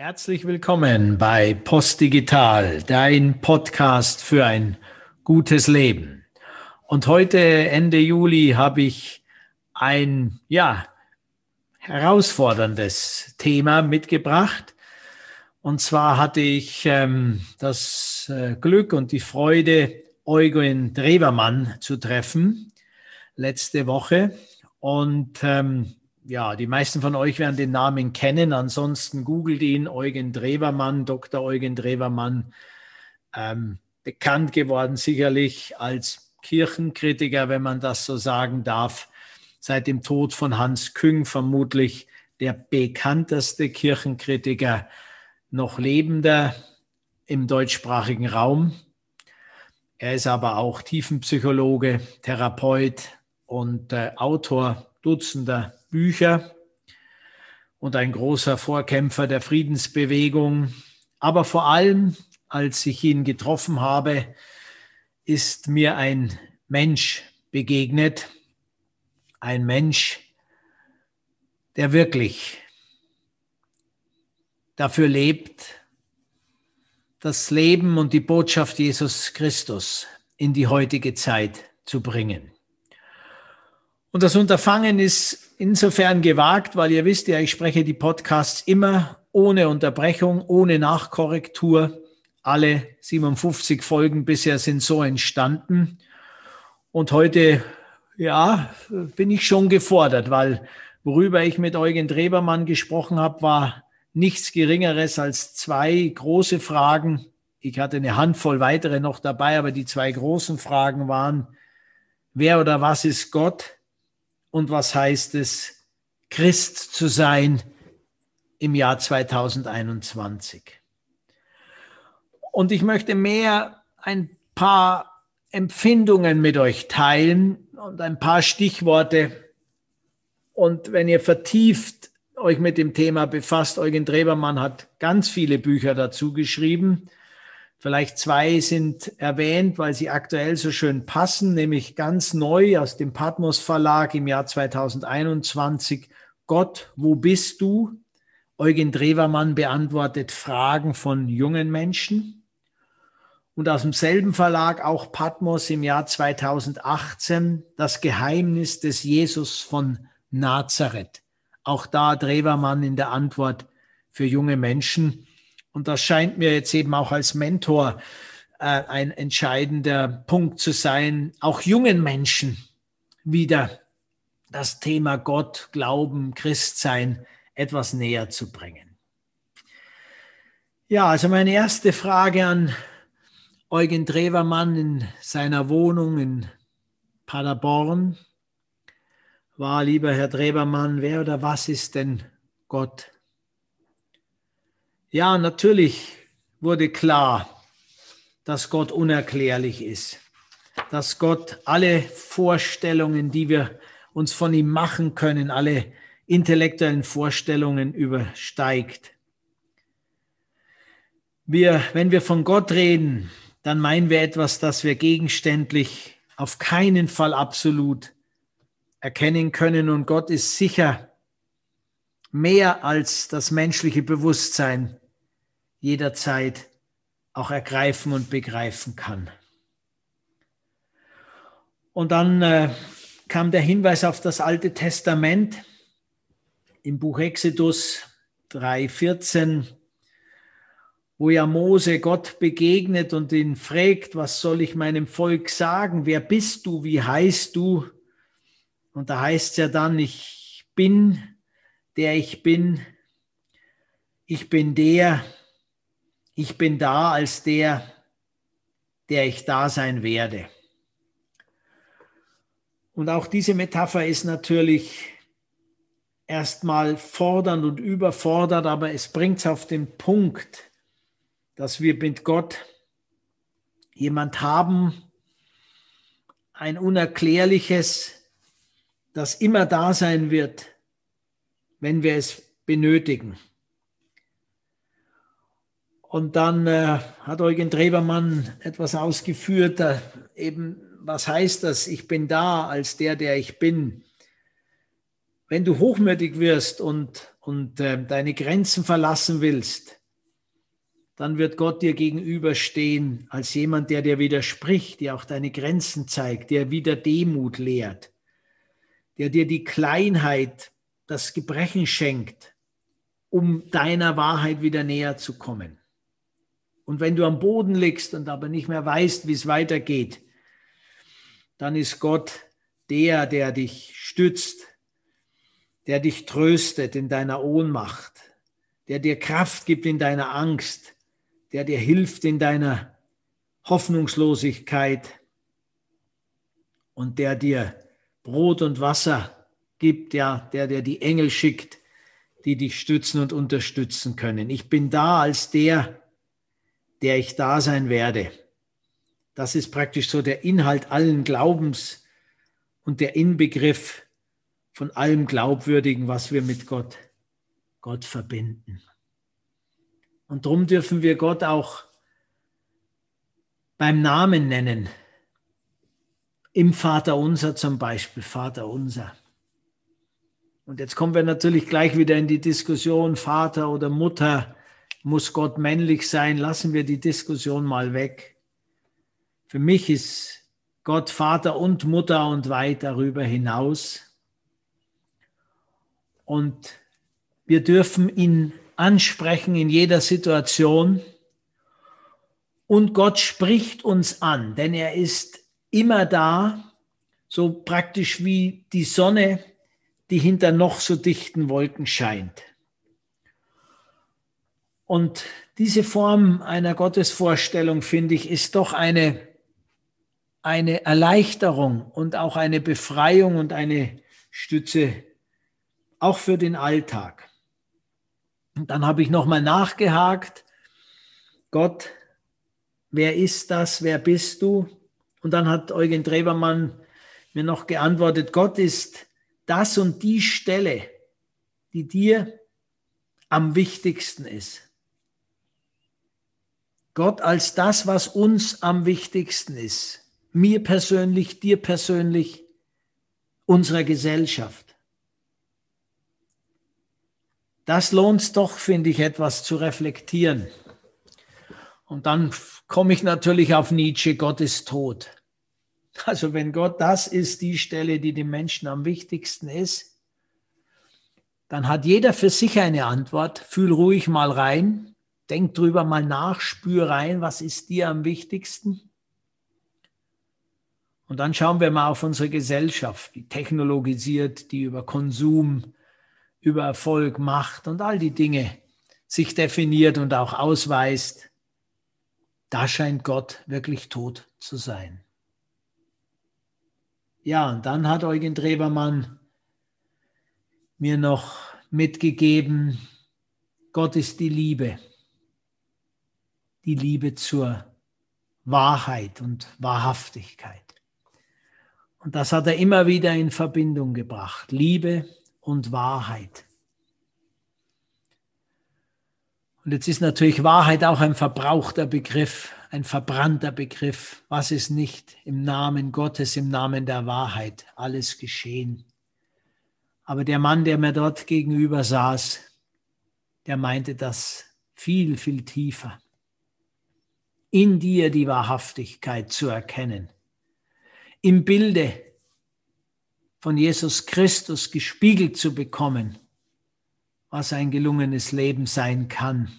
Herzlich willkommen bei Postdigital, dein Podcast für ein gutes Leben. Und heute, Ende Juli, habe ich ein, ja, herausforderndes Thema mitgebracht. Und zwar hatte ich ähm, das äh, Glück und die Freude, Eugen Drewermann zu treffen letzte Woche. Und ähm, ja, die meisten von euch werden den Namen kennen. Ansonsten googelt ihn, Eugen Drewermann, Dr. Eugen Drewermann. Ähm, bekannt geworden sicherlich als Kirchenkritiker, wenn man das so sagen darf. Seit dem Tod von Hans Küng vermutlich der bekannteste Kirchenkritiker noch lebender im deutschsprachigen Raum. Er ist aber auch Tiefenpsychologe, Therapeut und äh, Autor Dutzender Bücher und ein großer Vorkämpfer der Friedensbewegung. Aber vor allem, als ich ihn getroffen habe, ist mir ein Mensch begegnet, ein Mensch, der wirklich dafür lebt, das Leben und die Botschaft Jesus Christus in die heutige Zeit zu bringen. Und das Unterfangen ist insofern gewagt, weil ihr wisst ja, ich spreche die Podcasts immer ohne Unterbrechung, ohne Nachkorrektur. Alle 57 Folgen bisher sind so entstanden. Und heute, ja, bin ich schon gefordert, weil worüber ich mit Eugen Drebermann gesprochen habe, war nichts Geringeres als zwei große Fragen. Ich hatte eine Handvoll weitere noch dabei, aber die zwei großen Fragen waren, wer oder was ist Gott? Und was heißt es, Christ zu sein im Jahr 2021. Und ich möchte mehr ein paar Empfindungen mit euch teilen und ein paar Stichworte. Und wenn ihr vertieft euch mit dem Thema befasst, Eugen Drebermann hat ganz viele Bücher dazu geschrieben. Vielleicht zwei sind erwähnt, weil sie aktuell so schön passen, nämlich ganz neu aus dem Patmos Verlag im Jahr 2021. Gott, wo bist du? Eugen Drewermann beantwortet Fragen von jungen Menschen. Und aus demselben Verlag auch Patmos im Jahr 2018, das Geheimnis des Jesus von Nazareth. Auch da Drewermann in der Antwort für junge Menschen. Und das scheint mir jetzt eben auch als Mentor äh, ein entscheidender Punkt zu sein, auch jungen Menschen wieder das Thema Gott, Glauben, Christsein etwas näher zu bringen. Ja, also meine erste Frage an Eugen Drewermann in seiner Wohnung in Paderborn war, lieber Herr Drewermann, wer oder was ist denn Gott? Ja, natürlich wurde klar, dass Gott unerklärlich ist, dass Gott alle Vorstellungen, die wir uns von ihm machen können, alle intellektuellen Vorstellungen übersteigt. Wir, wenn wir von Gott reden, dann meinen wir etwas, das wir gegenständlich auf keinen Fall absolut erkennen können. Und Gott ist sicher mehr als das menschliche Bewusstsein jederzeit auch ergreifen und begreifen kann. Und dann äh, kam der Hinweis auf das Alte Testament im Buch Exodus 3,14, wo ja Mose Gott begegnet und ihn fragt, was soll ich meinem Volk sagen? Wer bist du? Wie heißt du? Und da heißt es ja dann, ich bin der ich bin. Ich bin der, ich bin da als der, der ich da sein werde. Und auch diese Metapher ist natürlich erstmal fordernd und überfordert, aber es bringt es auf den Punkt, dass wir mit Gott jemand haben, ein Unerklärliches, das immer da sein wird, wenn wir es benötigen. Und dann äh, hat Eugen Trebermann etwas ausgeführt, da eben, was heißt das? Ich bin da als der, der ich bin. wenn du hochmütig wirst und, und äh, deine Grenzen verlassen willst, dann wird Gott dir gegenüberstehen als jemand, der dir widerspricht, der auch deine Grenzen zeigt, der wieder Demut lehrt, der dir die Kleinheit, das Gebrechen schenkt, um deiner Wahrheit wieder näher zu kommen. Und wenn du am Boden liegst und aber nicht mehr weißt, wie es weitergeht, dann ist Gott der, der dich stützt, der dich tröstet in deiner Ohnmacht, der dir Kraft gibt in deiner Angst, der dir hilft in deiner Hoffnungslosigkeit und der dir Brot und Wasser gibt, ja, der dir die Engel schickt, die dich stützen und unterstützen können. Ich bin da als der, der ich da sein werde. Das ist praktisch so der Inhalt allen Glaubens und der Inbegriff von allem Glaubwürdigen, was wir mit Gott, Gott verbinden. Und darum dürfen wir Gott auch beim Namen nennen. Im Vater unser zum Beispiel, Vater unser. Und jetzt kommen wir natürlich gleich wieder in die Diskussion, Vater oder Mutter, muss Gott männlich sein? Lassen wir die Diskussion mal weg. Für mich ist Gott Vater und Mutter und weit darüber hinaus. Und wir dürfen ihn ansprechen in jeder Situation. Und Gott spricht uns an, denn er ist immer da, so praktisch wie die Sonne, die hinter noch so dichten Wolken scheint. Und diese Form einer Gottesvorstellung, finde ich, ist doch eine eine Erleichterung und auch eine Befreiung und eine Stütze, auch für den Alltag. Und dann habe ich nochmal nachgehakt, Gott, wer ist das, wer bist du? Und dann hat Eugen Trebermann mir noch geantwortet, Gott ist das und die Stelle, die dir am wichtigsten ist. Gott als das, was uns am wichtigsten ist mir persönlich, dir persönlich, unserer Gesellschaft. Das lohnt doch, finde ich, etwas zu reflektieren. Und dann komme ich natürlich auf Nietzsche, Gott ist tot. Also wenn Gott das ist, die Stelle, die dem Menschen am wichtigsten ist, dann hat jeder für sich eine Antwort. Fühl ruhig mal rein, denk drüber mal nach, spür rein, was ist dir am wichtigsten. Und dann schauen wir mal auf unsere Gesellschaft, die technologisiert, die über Konsum, über Erfolg, Macht und all die Dinge sich definiert und auch ausweist. Da scheint Gott wirklich tot zu sein. Ja, und dann hat Eugen Trebermann mir noch mitgegeben, Gott ist die Liebe. Die Liebe zur Wahrheit und Wahrhaftigkeit. Und das hat er immer wieder in Verbindung gebracht. Liebe und Wahrheit. Und jetzt ist natürlich Wahrheit auch ein verbrauchter Begriff, ein verbrannter Begriff. Was ist nicht im Namen Gottes, im Namen der Wahrheit alles geschehen? Aber der Mann, der mir dort gegenüber saß, der meinte das viel, viel tiefer. In dir die Wahrhaftigkeit zu erkennen im Bilde von Jesus Christus gespiegelt zu bekommen, was ein gelungenes Leben sein kann.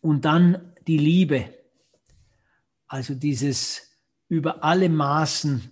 Und dann die Liebe, also dieses über alle Maßen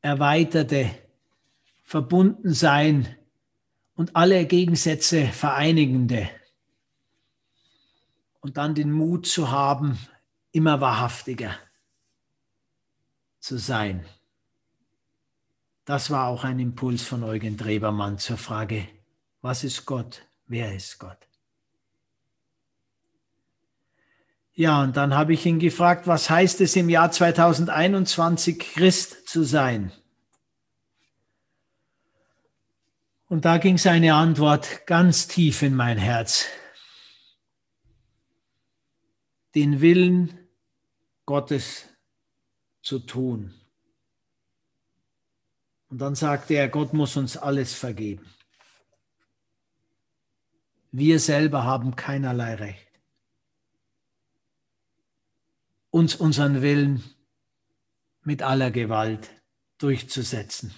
erweiterte Verbundensein und alle Gegensätze vereinigende. Und dann den Mut zu haben, immer wahrhaftiger zu sein. Das war auch ein Impuls von Eugen Drebermann zur Frage, was ist Gott? Wer ist Gott? Ja, und dann habe ich ihn gefragt, was heißt es im Jahr 2021 Christ zu sein? Und da ging seine Antwort ganz tief in mein Herz. Den Willen Gottes zu tun. Und dann sagte er, Gott muss uns alles vergeben. Wir selber haben keinerlei Recht, uns unseren Willen mit aller Gewalt durchzusetzen.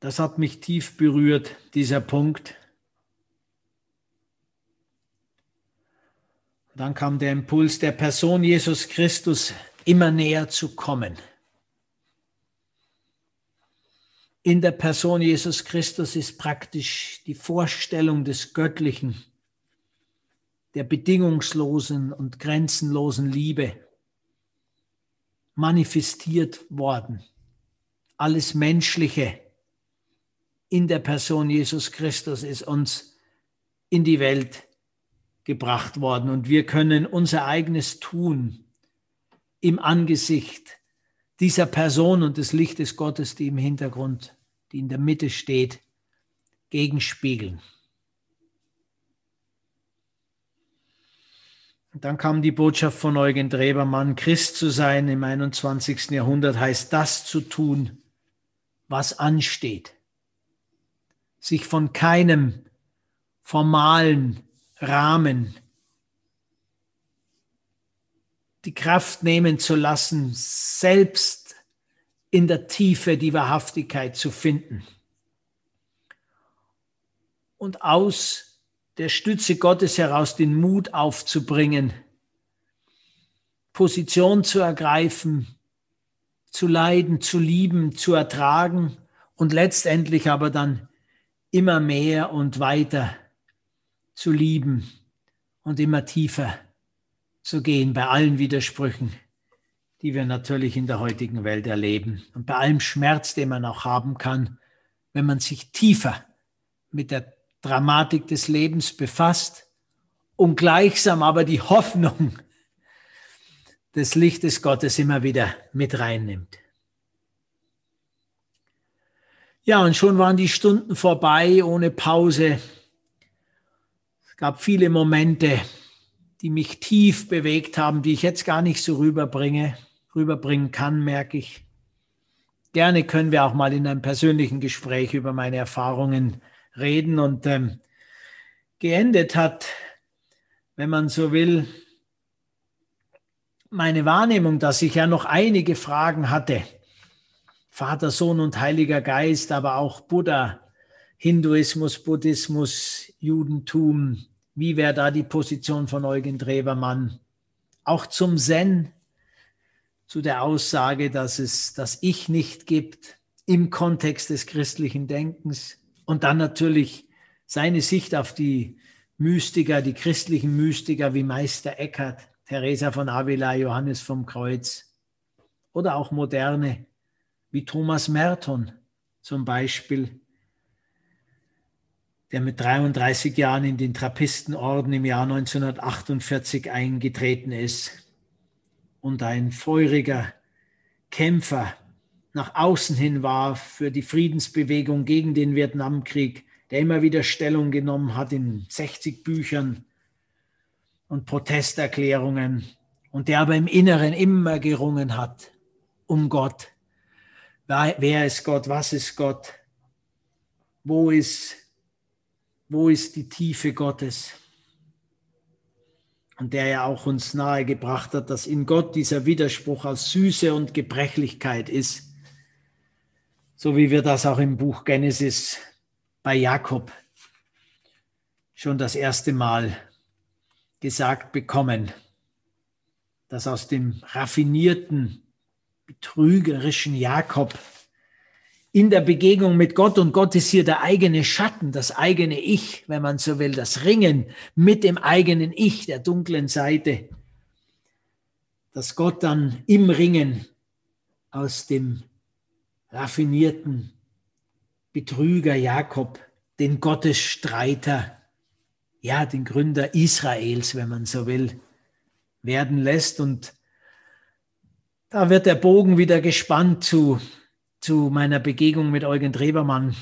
Das hat mich tief berührt, dieser Punkt. Dann kam der Impuls der Person Jesus Christus immer näher zu kommen. In der Person Jesus Christus ist praktisch die Vorstellung des Göttlichen, der bedingungslosen und grenzenlosen Liebe manifestiert worden. Alles Menschliche in der Person Jesus Christus ist uns in die Welt gebracht worden und wir können unser eigenes Tun im Angesicht dieser Person und des Lichtes Gottes, die im Hintergrund, die in der Mitte steht, gegenspiegeln. Dann kam die Botschaft von Eugen Drebermann, Christ zu sein im 21. Jahrhundert heißt das zu tun, was ansteht sich von keinem formalen Rahmen die Kraft nehmen zu lassen, selbst in der Tiefe die Wahrhaftigkeit zu finden. Und aus der Stütze Gottes heraus den Mut aufzubringen, Position zu ergreifen, zu leiden, zu lieben, zu ertragen und letztendlich aber dann immer mehr und weiter zu lieben und immer tiefer zu gehen bei allen Widersprüchen, die wir natürlich in der heutigen Welt erleben und bei allem Schmerz, den man auch haben kann, wenn man sich tiefer mit der Dramatik des Lebens befasst und gleichsam aber die Hoffnung des Lichtes Gottes immer wieder mit reinnimmt. Ja, und schon waren die Stunden vorbei ohne Pause. Es gab viele Momente, die mich tief bewegt haben, die ich jetzt gar nicht so rüberbringe, rüberbringen kann, merke ich. Gerne können wir auch mal in einem persönlichen Gespräch über meine Erfahrungen reden. Und ähm, geendet hat, wenn man so will, meine Wahrnehmung, dass ich ja noch einige Fragen hatte Vater, Sohn und Heiliger Geist, aber auch Buddha, Hinduismus, Buddhismus, Judentum. Wie wäre da die Position von Eugen Drewermann? Auch zum Zen, zu der Aussage, dass es das Ich nicht gibt im Kontext des christlichen Denkens. Und dann natürlich seine Sicht auf die Mystiker, die christlichen Mystiker wie Meister Eckhart, Teresa von Avila, Johannes vom Kreuz oder auch moderne wie Thomas Merton zum Beispiel, der mit 33 Jahren in den Trappistenorden im Jahr 1948 eingetreten ist und ein feuriger Kämpfer nach außen hin war für die Friedensbewegung gegen den Vietnamkrieg, der immer wieder Stellung genommen hat in 60 Büchern und Protesterklärungen und der aber im Inneren immer gerungen hat um Gott Wer ist Gott? Was ist Gott? Wo ist, wo ist die Tiefe Gottes? Und der ja auch uns nahegebracht hat, dass in Gott dieser Widerspruch aus Süße und Gebrechlichkeit ist, so wie wir das auch im Buch Genesis bei Jakob schon das erste Mal gesagt bekommen, dass aus dem raffinierten betrügerischen Jakob in der Begegnung mit Gott und Gott ist hier der eigene Schatten, das eigene Ich, wenn man so will, das Ringen mit dem eigenen Ich, der dunklen Seite, dass Gott dann im Ringen aus dem raffinierten Betrüger Jakob, den Gottesstreiter, ja, den Gründer Israels, wenn man so will, werden lässt. Und da wird der Bogen wieder gespannt zu, zu meiner Begegnung mit Eugen Drebermann,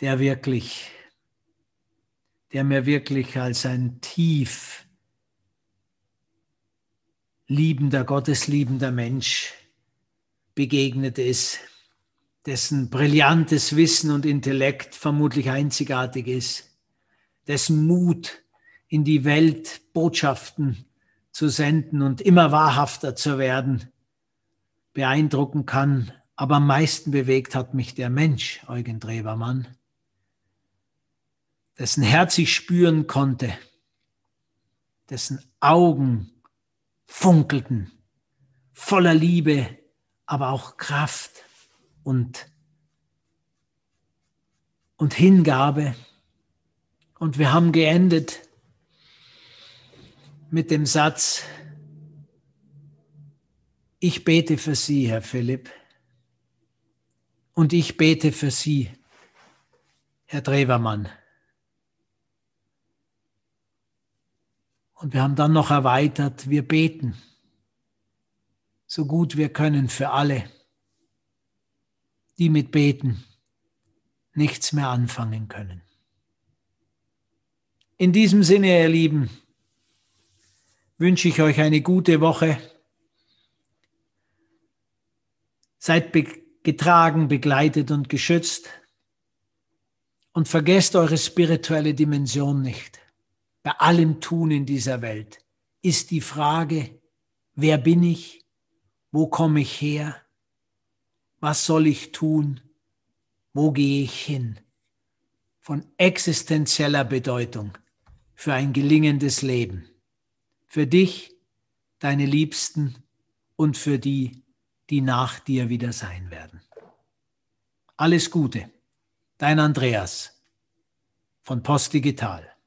der wirklich, der mir wirklich als ein tief liebender, gottesliebender Mensch begegnet ist, dessen brillantes Wissen und Intellekt vermutlich einzigartig ist, dessen Mut in die Welt Botschaften zu senden und immer wahrhafter zu werden, beeindrucken kann. Aber am meisten bewegt hat mich der Mensch, Eugen Drewermann, dessen Herz ich spüren konnte, dessen Augen funkelten, voller Liebe, aber auch Kraft und, und Hingabe. Und wir haben geendet mit dem Satz, ich bete für Sie, Herr Philipp, und ich bete für Sie, Herr Drewermann. Und wir haben dann noch erweitert, wir beten so gut wir können für alle, die mit Beten nichts mehr anfangen können. In diesem Sinne, ihr Lieben, wünsche ich euch eine gute Woche. Seid be getragen, begleitet und geschützt. Und vergesst eure spirituelle Dimension nicht. Bei allem Tun in dieser Welt ist die Frage, wer bin ich? Wo komme ich her? Was soll ich tun? Wo gehe ich hin? Von existenzieller Bedeutung für ein gelingendes Leben. Für dich, deine Liebsten und für die, die nach dir wieder sein werden. Alles Gute, dein Andreas von Post Digital.